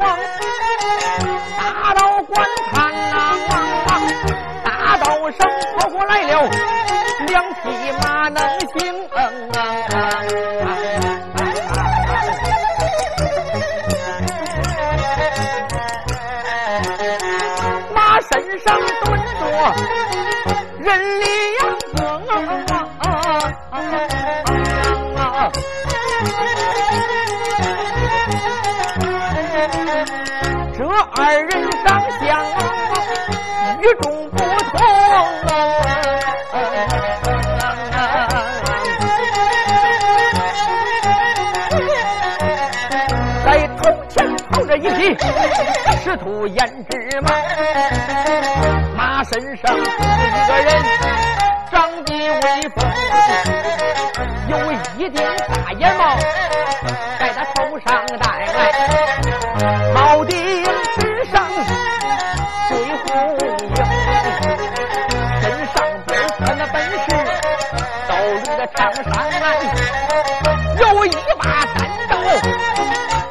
书人的王，大道观看呐，大道上跑过来了两匹马能行啊。马身上蹲着人两风，有一顶大檐帽，在他头上戴，帽顶之上追红缨，身上边穿的本是刀绿的长衫，有一把单刀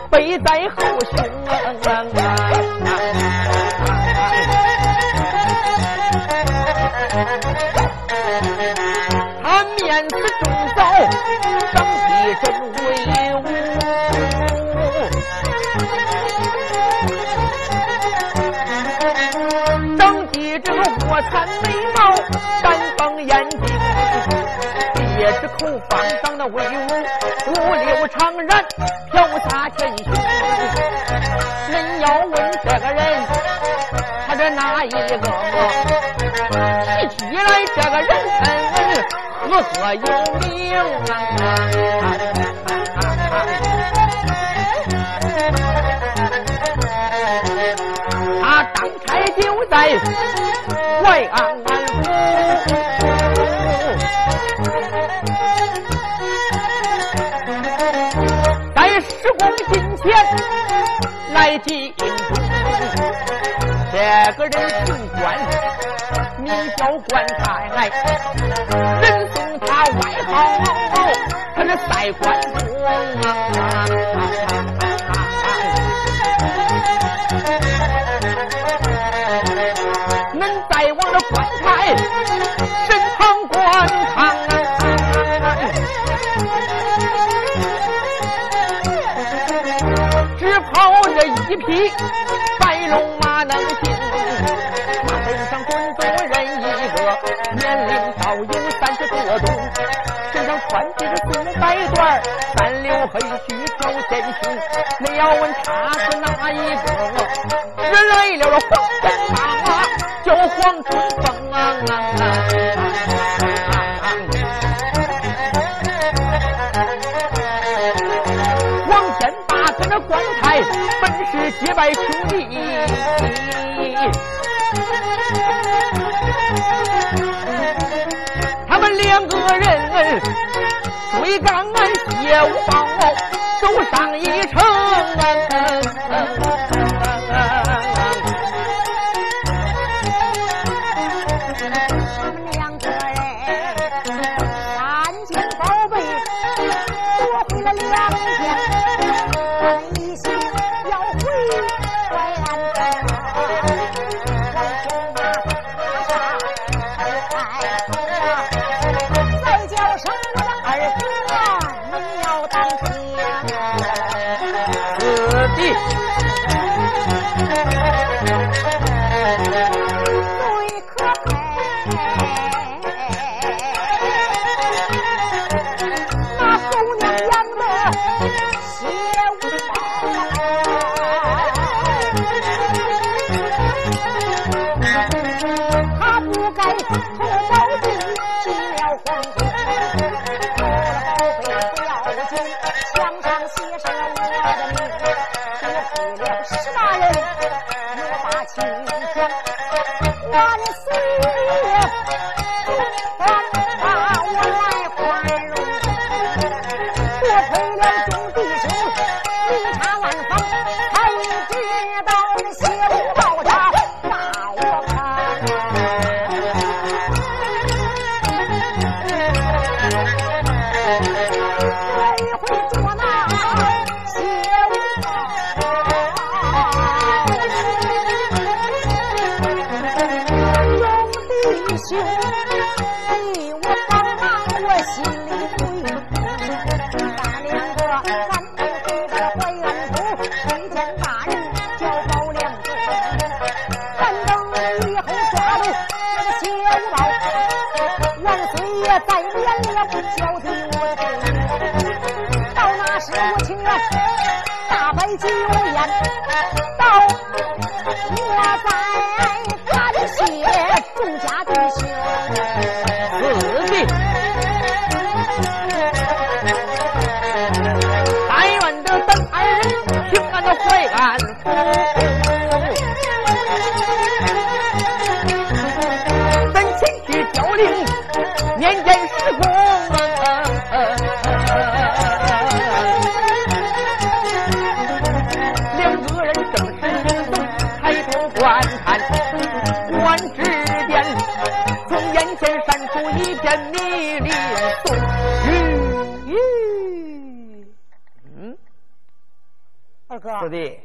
背在后五六长髯飘洒天胸。恁要问这个人，他是哪一个？提起来这个人赫赫有名啊！他当差就在淮安府，在施公近前来进忠。这个人姓关，名叫关太，人送他外号，他是赛关公啊。恁再往这关太身旁一匹白龙马能行，马背上蹲着人一个，年龄倒有三十多中，身上穿的是红白缎，三绺黑须挑前胸。你要问他是哪一个？人来了了黄金马，叫黄忠兄弟，他们两个人追赶俺谢五宝，走上一程。ah 弟，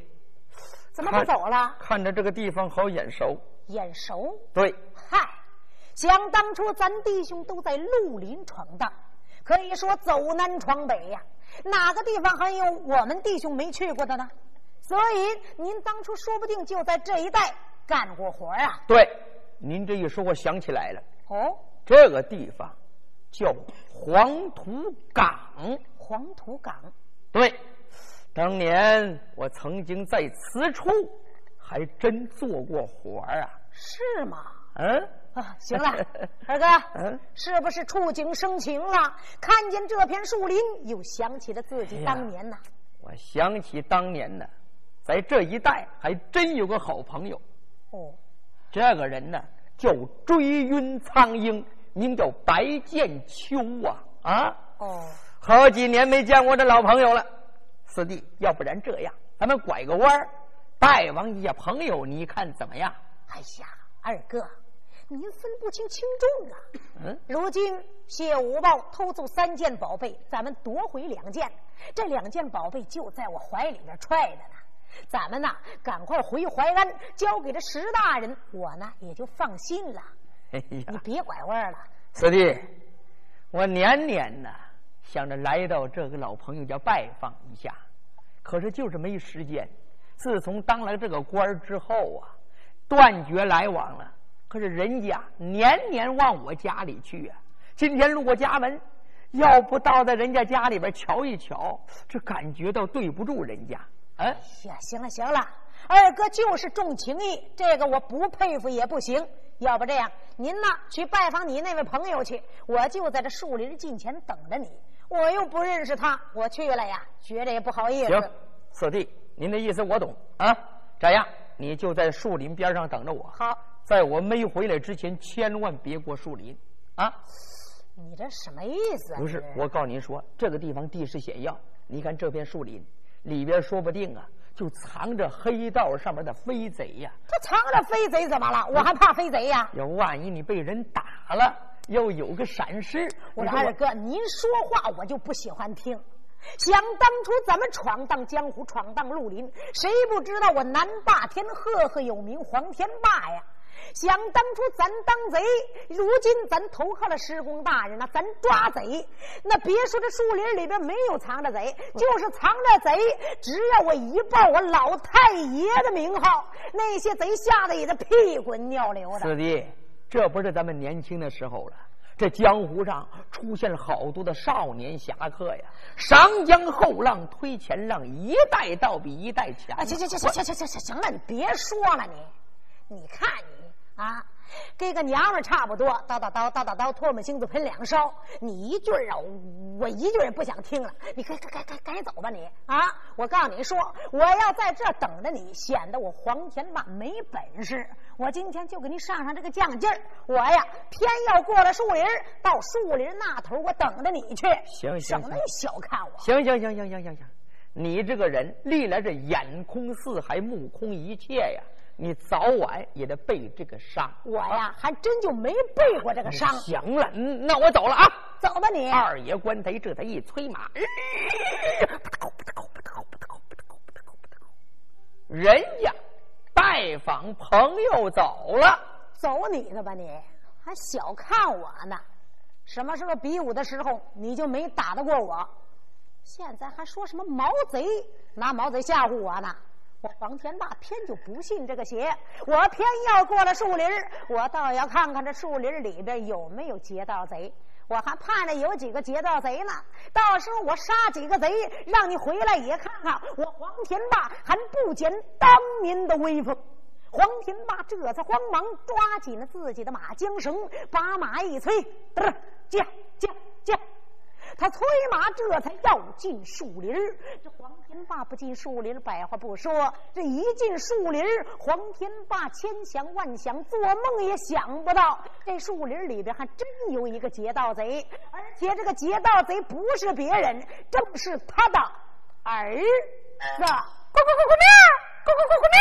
怎么不走了？看着这个地方好眼熟。眼熟？对，嗨，想当初咱弟兄都在绿林闯荡，可以说走南闯北呀，哪个地方还有我们弟兄没去过的呢？所以您当初说不定就在这一带干过活啊。对，您这一说，我想起来了，哦，这个地方叫黄土岗。黄土岗，对，当年我曾经在此处还真做过活儿啊。是吗？嗯，啊，行了，二哥，嗯，是不是触景生情了？看见这片树林，又想起了自己当年呐。我想起当年呢，在这一带还真有个好朋友，哦，这个人呢叫追云苍鹰，名叫白剑秋啊啊！哦，好几年没见过这老朋友了，四弟，要不然这样，咱们拐个弯儿，拜望一下朋友，你看怎么样？哎呀，二哥，您分不清轻重啊。嗯，如今谢无报偷走三件宝贝，咱们夺回两件，这两件宝贝就在我怀里边揣着呢。咱们呐，赶快回淮安，交给这石大人，我呢也就放心了。哎呀你，别拐弯了。四弟，我年年呢想着来到这个老朋友家拜访一下，可是就是没时间。自从当了这个官儿之后啊，断绝来往了。可是人家年年往我家里去啊。今天路过家门，要不到在人家家里边瞧一瞧，这感觉到对不住人家。哎、呀，行了行了，二哥就是重情义，这个我不佩服也不行。要不这样，您呢去拜访你那位朋友去，我就在这树林近前等着你。我又不认识他，我去了呀，觉着也不好意思行。，四弟，您的意思我懂啊。这样，你就在树林边上等着我。好，在我没回来之前，千万别过树林啊！你这什么意思啊？不是，我告诉您说，这个地方地势险要，你看这片树林里边，说不定啊，就藏着黑道上面的飞贼呀、他藏着飞贼怎么了？我还怕飞贼呀？要万一你被人打了，要有个闪失，我说二哥，您说话我就不喜欢听。想当初咱们闯荡江湖，闯荡绿林，谁不知道我南霸天赫赫有名黄天霸呀？想当初咱当贼，如今咱投靠了施公大人呐，咱抓贼，那别说这树林里边没有藏着贼，就是藏着贼，只要我一报我老太爷的名号，那些贼吓得也是屁滚尿流的。四弟，这不是咱们年轻的时候了。这江湖上出现了好多的少年侠客呀，长江后浪推前浪，一代倒比一代强。行行行行行行行行了，你别说了你，你看你，跟个娘们差不多，叨叨叨叨叨叨，唾沫星子喷两勺，你一句儿啊，我一句也不想听了，你该该该该该走吧你啊！我告诉你说，我要在这等着你，显得我黄天霸没本事。我今天就给你上上这个犟劲儿，我呀偏要过了树林儿，到树林那头我等着你去。行行行省得你小看我。行行行行行行行，你这个人历来是眼空四海，目空一切呀，你早晚也得背这个伤。我呀，还真就没背过这个伤。行了，嗯那我走了啊。走吧你。二爷官贼这才一催马，人家拜访朋友走了。走你的吧你，还小看我呢。什么时候比武的时候你就没打得过我？现在还说什么毛贼，拿毛贼吓唬我呢？我黄天霸偏就不信这个邪，我偏要过了树林儿我倒要看看这树林里边有没有劫道贼。我还盼着有几个劫道贼呢，到时候我杀几个贼，让你回来也看看我黄天霸还不减当年的威风。黄天霸这才慌忙抓紧了自己的马缰绳，把马一催，嘚，驾驾驾！他催马这才要进树林这黄天霸不进树林百话不说，这一进树林黄天霸千想万想，做梦也想不到，这树林里边还真有一个劫道贼，而且这个劫道贼不是别人，正是他的儿子。咕咕咕咕喵，咕咕咕咕喵，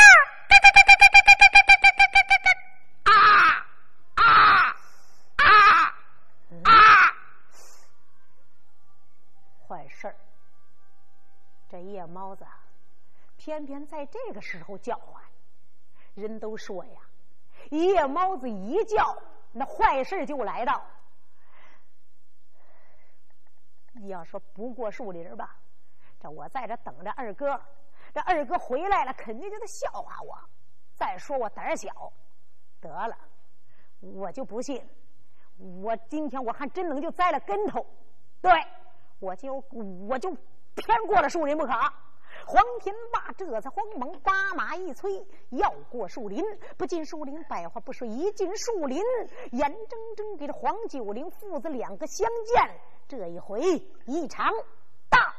偏偏在这个时候叫唤。人都说呀，夜猫子一叫，那坏事就来到。你要说不过树林吧，这我在这等着二哥，这二哥回来了，肯定就得笑话我。再说我胆小，得了，我就不信，我今天我还真能就栽了跟头。对。我就我就偏过了树林不可。黄天霸这才慌忙把马一催，要过树林。不进树林，百花不说；一进树林，眼睁睁给这黄九龄父子两个相见。这一回一场大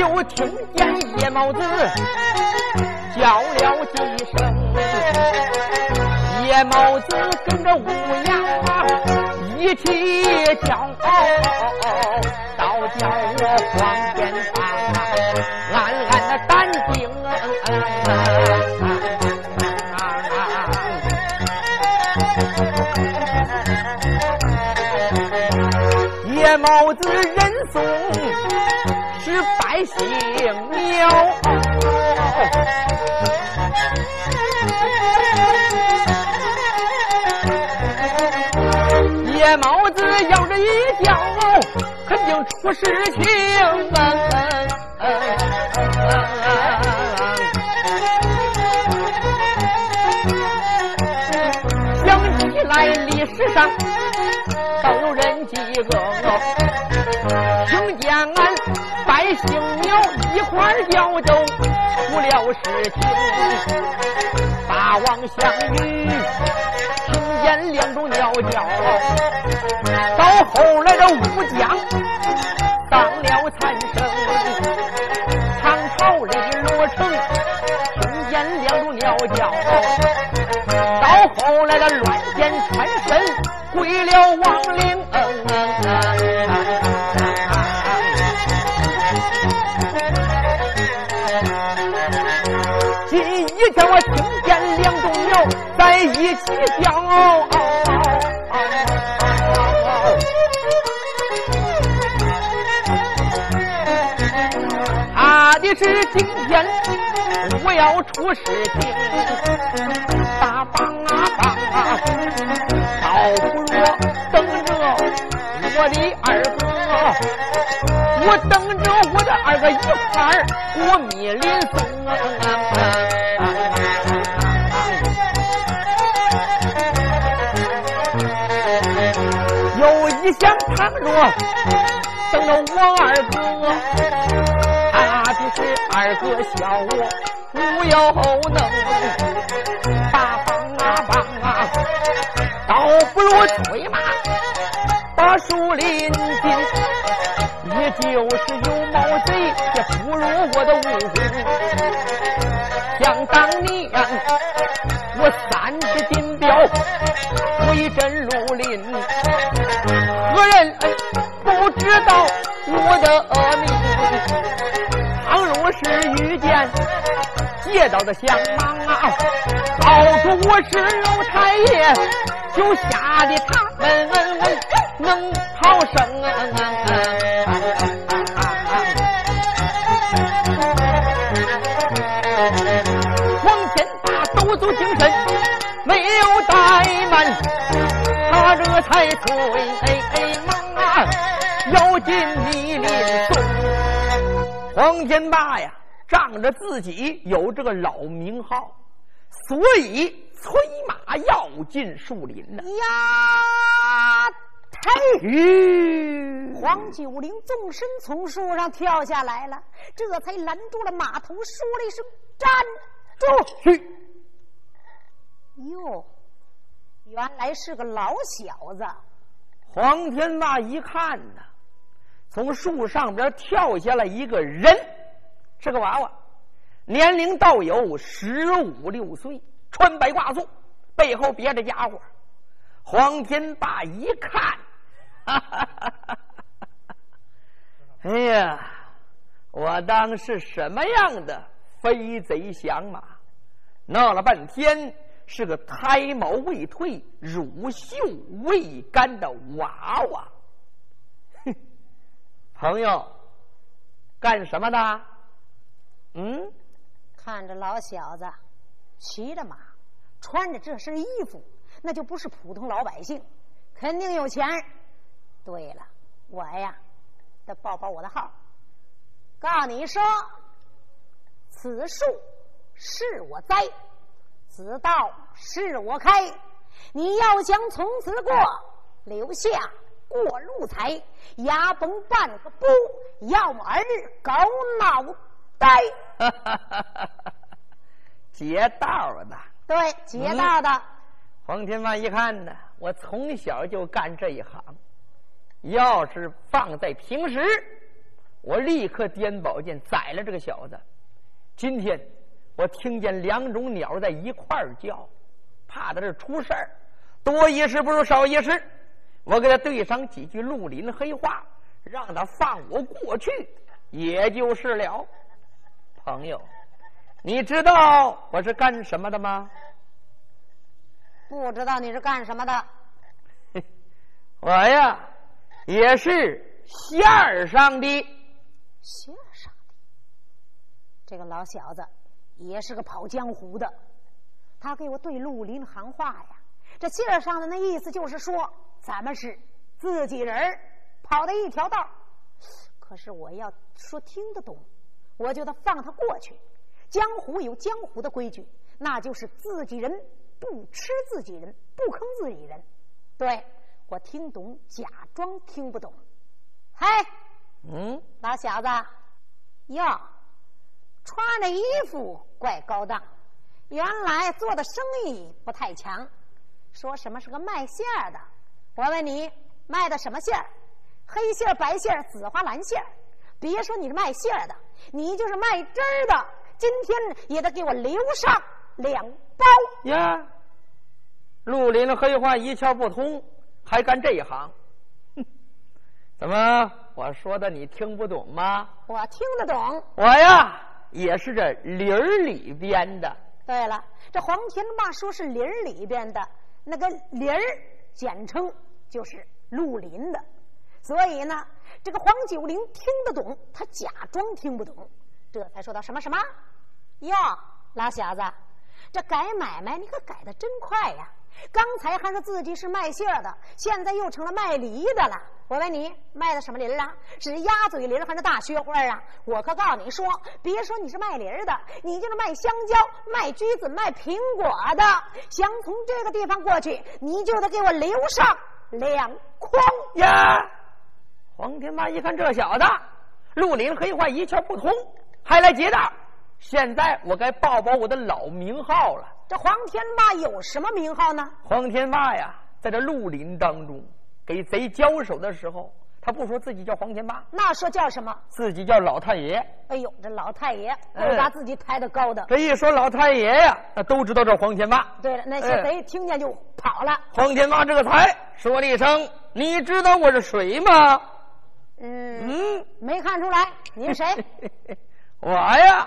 大闹。帽子叫了几声，野猫子跟着乌鸦一起叫，倒叫我黄天霸暗暗的胆惊。野猫子人送是百姓。野猫子咬着一叫，肯定出事情。想起来历史上都几个，听见俺百姓鸟一块叫都出了事情，霸王项羽听。见两种鸟叫，到后来这武将当了参生，唐朝里罗成听见两种鸟叫，后来的乱箭穿身归了亡灵。今一天我听见两种鸟在一起叫。是今天我要出事情，大棒我的二哥，我等着我的二哥一块儿过密林松。有一想倘若等着我二哥。他的是二哥笑我无有能，大棒啊棒啊，倒不如催马把树林间。也就是有毛贼，也不如我的武功。想当年我三尺金镖威震绿林，何人不知道我的名？倘若是遇见劫道的相芒啊，告诉我是老太爷，就吓得他们能逃生。足精神没有怠慢，他这才催忙啊，要进密林中。黄天霸呀，仗着自己有这个老名号，所以催马要进树林呢。呀，太！吁！黄九龄纵身从树上跳下来了，这才拦住了马头，说了一声：“站住！”去。哟，原来是个老小子。黄天霸一看呐，从树上边跳下来一个人，是个娃娃，年龄倒有十五六岁，穿白褂素，背后别着家伙。黄天霸一看，哎呀，我当是什么样的飞贼降马？闹了半天。是个胎毛未退、乳臭未干的娃娃。哼，朋友，干什么的？嗯，看着老小子骑着马，穿着这身衣服，那就不是普通老百姓，肯定有钱。对了，我呀，得报报我的号，告诉你说，此树是我栽。此道是我开，你要想从此过，留下过路财，牙崩半个不，要么儿狗脑袋。劫道的，对，劫道的。黄天霸一看呢，我从小就干这一行，要是放在平时，我立刻颠宝剑宰了这个小子。今天。我听见两种鸟在一块儿叫，怕他这出事儿，多一事不如少一事。我给他对上几句绿林黑话，让他放我过去，也就是了。朋友，你知道我是干什么的吗？不知道你是干什么的。我呀，也是线儿上的。线上的，这个老小子。也是个跑江湖的，他给我对陆林行话呀。这线儿上的那意思就是说，咱们是自己人跑的一条道可是我要说听得懂，我就得放他过去。江湖有江湖的规矩，那就是自己人不吃自己人，不坑自己人。对我听懂，假装听不懂。嘿，嗯，老小子，哟。穿的衣服怪高档，原来做的生意不太强。说什么是个卖馅儿的？我问你，卖的什么馅儿？黑馅儿、白馅儿、紫花蓝馅儿。别说你是卖馅儿的，你就是卖汁儿的，今天也得给我留上两包呀！绿林的黑话一窍不通，还干这一行？哼！怎么我说的你听不懂吗？我听得懂。我呀。也是这林儿里边的。对了，这黄天霸说是林儿里边的，那个林儿简称就是绿林的。所以呢，这个黄九龄听得懂，他假装听不懂，这才说到什么什么。哟，老小子，这改买卖你可改的真快呀！刚才还说自己是卖馅的，现在又成了卖梨的了。我问你，卖的什么梨啊？是鸭嘴梨还是大雪花啊？我可告诉你说，别说你是卖梨的，你就是卖香蕉、卖橘子、卖苹果的，想从这个地方过去，你就得给我留上两筐呀！黄天霸一看这小子，绿林黑话一窍不通，还来劫道。现在我该报报我的老名号了。这黄天霸有什么名号呢？黄天霸呀，在这绿林当中给贼交手的时候，他不说自己叫黄天霸，那说叫什么？自己叫老太爷。哎呦，这老太爷嗯都把自己抬得高的。这一说老太爷呀，那都知道这黄天霸。对了，那些嗯贼听见就跑了。黄天霸这个才说了一声：“你知道我是谁吗嗯，？”嗯，没看出来，你是谁？我呀，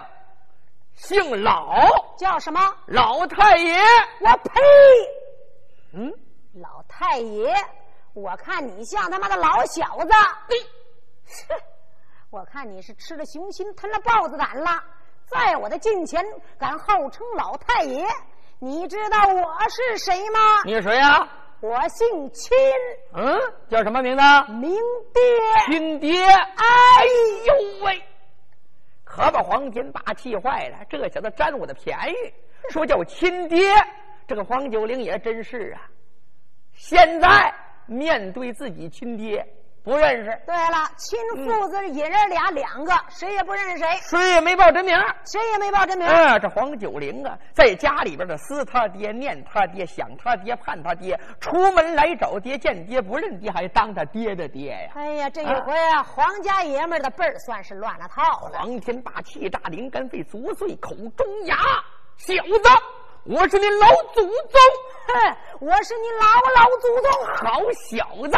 姓老，叫什么？老太爷。我呸！嗯，老太爷，我看你像他妈的老小子。哼我看你是吃了熊心，吞了豹子胆了，在我的近前敢号称老太爷。你知道我是谁吗？你是谁呀？我姓亲，嗯，叫什么名字？名爹。亲爹。哎呦喂！可把黄金霸气坏了，这小子占我的便宜，说叫亲爹。这个黄九龄也真是啊，现在面对自己亲爹不认识，对了，亲父子野人俩两个，谁也不认识谁，谁也没报真名。谁也没报真名。啊，这黄九龄啊，在家里边的思他爹、念他爹、想他爹、盼他爹，出门来找爹、见爹不认爹，还当他爹的爹呀。哎呀，这一回啊，黄家爷们儿的辈儿算是乱了套了。黄天霸气炸灵肝肺，足碎口中牙。小子，我是你老祖宗！哼，我是你老老祖宗。好小子，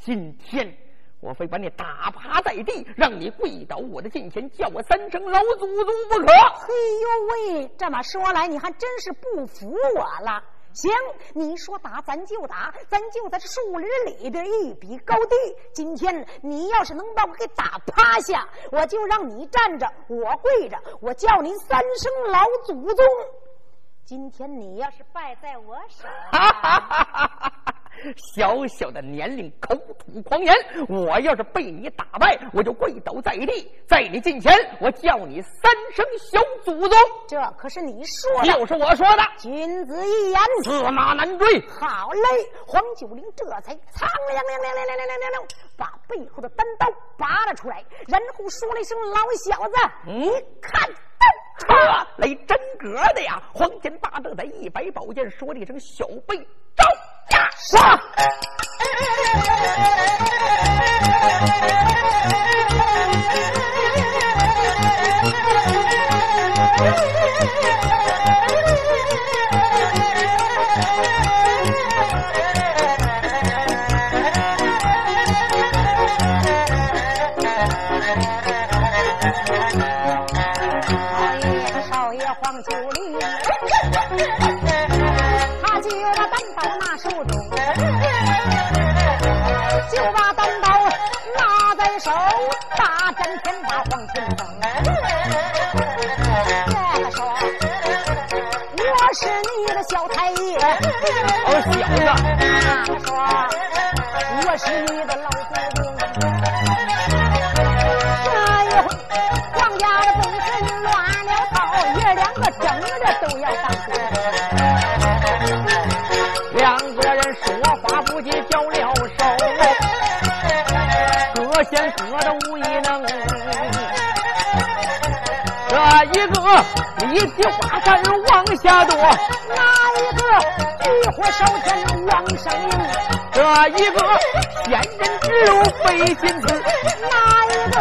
今天我非把你打趴在地，让你跪倒我的近前，叫我三声老祖宗不可。嘿呦喂，这么说来，你还真是不服我了。行，你说打咱就打，咱就在这树林里边一比高低。今天你要是能把我给打趴下，我就让你站着，我跪着，我叫你三声老祖宗。今天你要是败在我手哈哈啊，哈哈哈！小小的年龄，口吐狂言。我要是被你打败，我就跪倒在地，在你近前，我叫你三声小祖宗。这可是你说的，就是我说的，君子一言。驷马难追。好嘞，黄九龄这才苍凉凉凉凉凉凉凉凉，把背后的单刀拔了出来，然后说了一声：“老小子，你看这来真格的呀！黄金八正在一摆宝剑，说了一声：“小辈招呀！”杀！各显各的武艺能。这一个力气华山往下躲，那一个举火烧天往上迎？这一个仙人指路费心思。那一个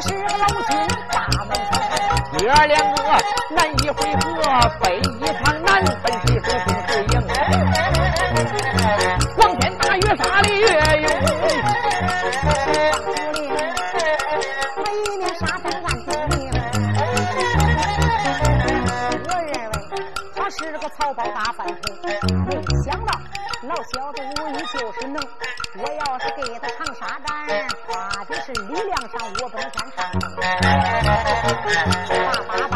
是个老君大门头？爷两个南一回合，北一趟，难分谁输谁谁赢。光天大越杀的越勇，他就是力量上我不能占上。爸爸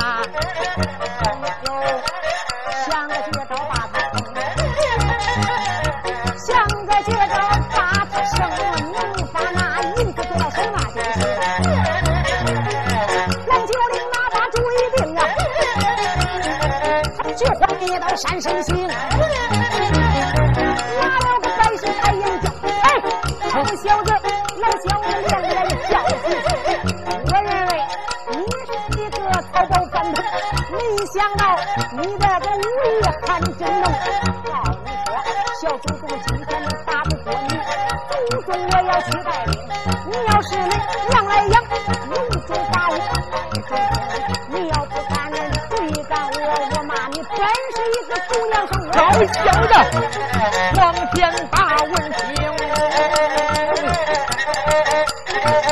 问酒，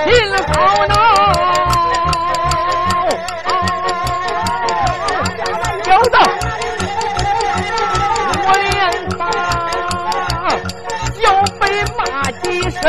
心好恼。家来，我连打又被骂几声。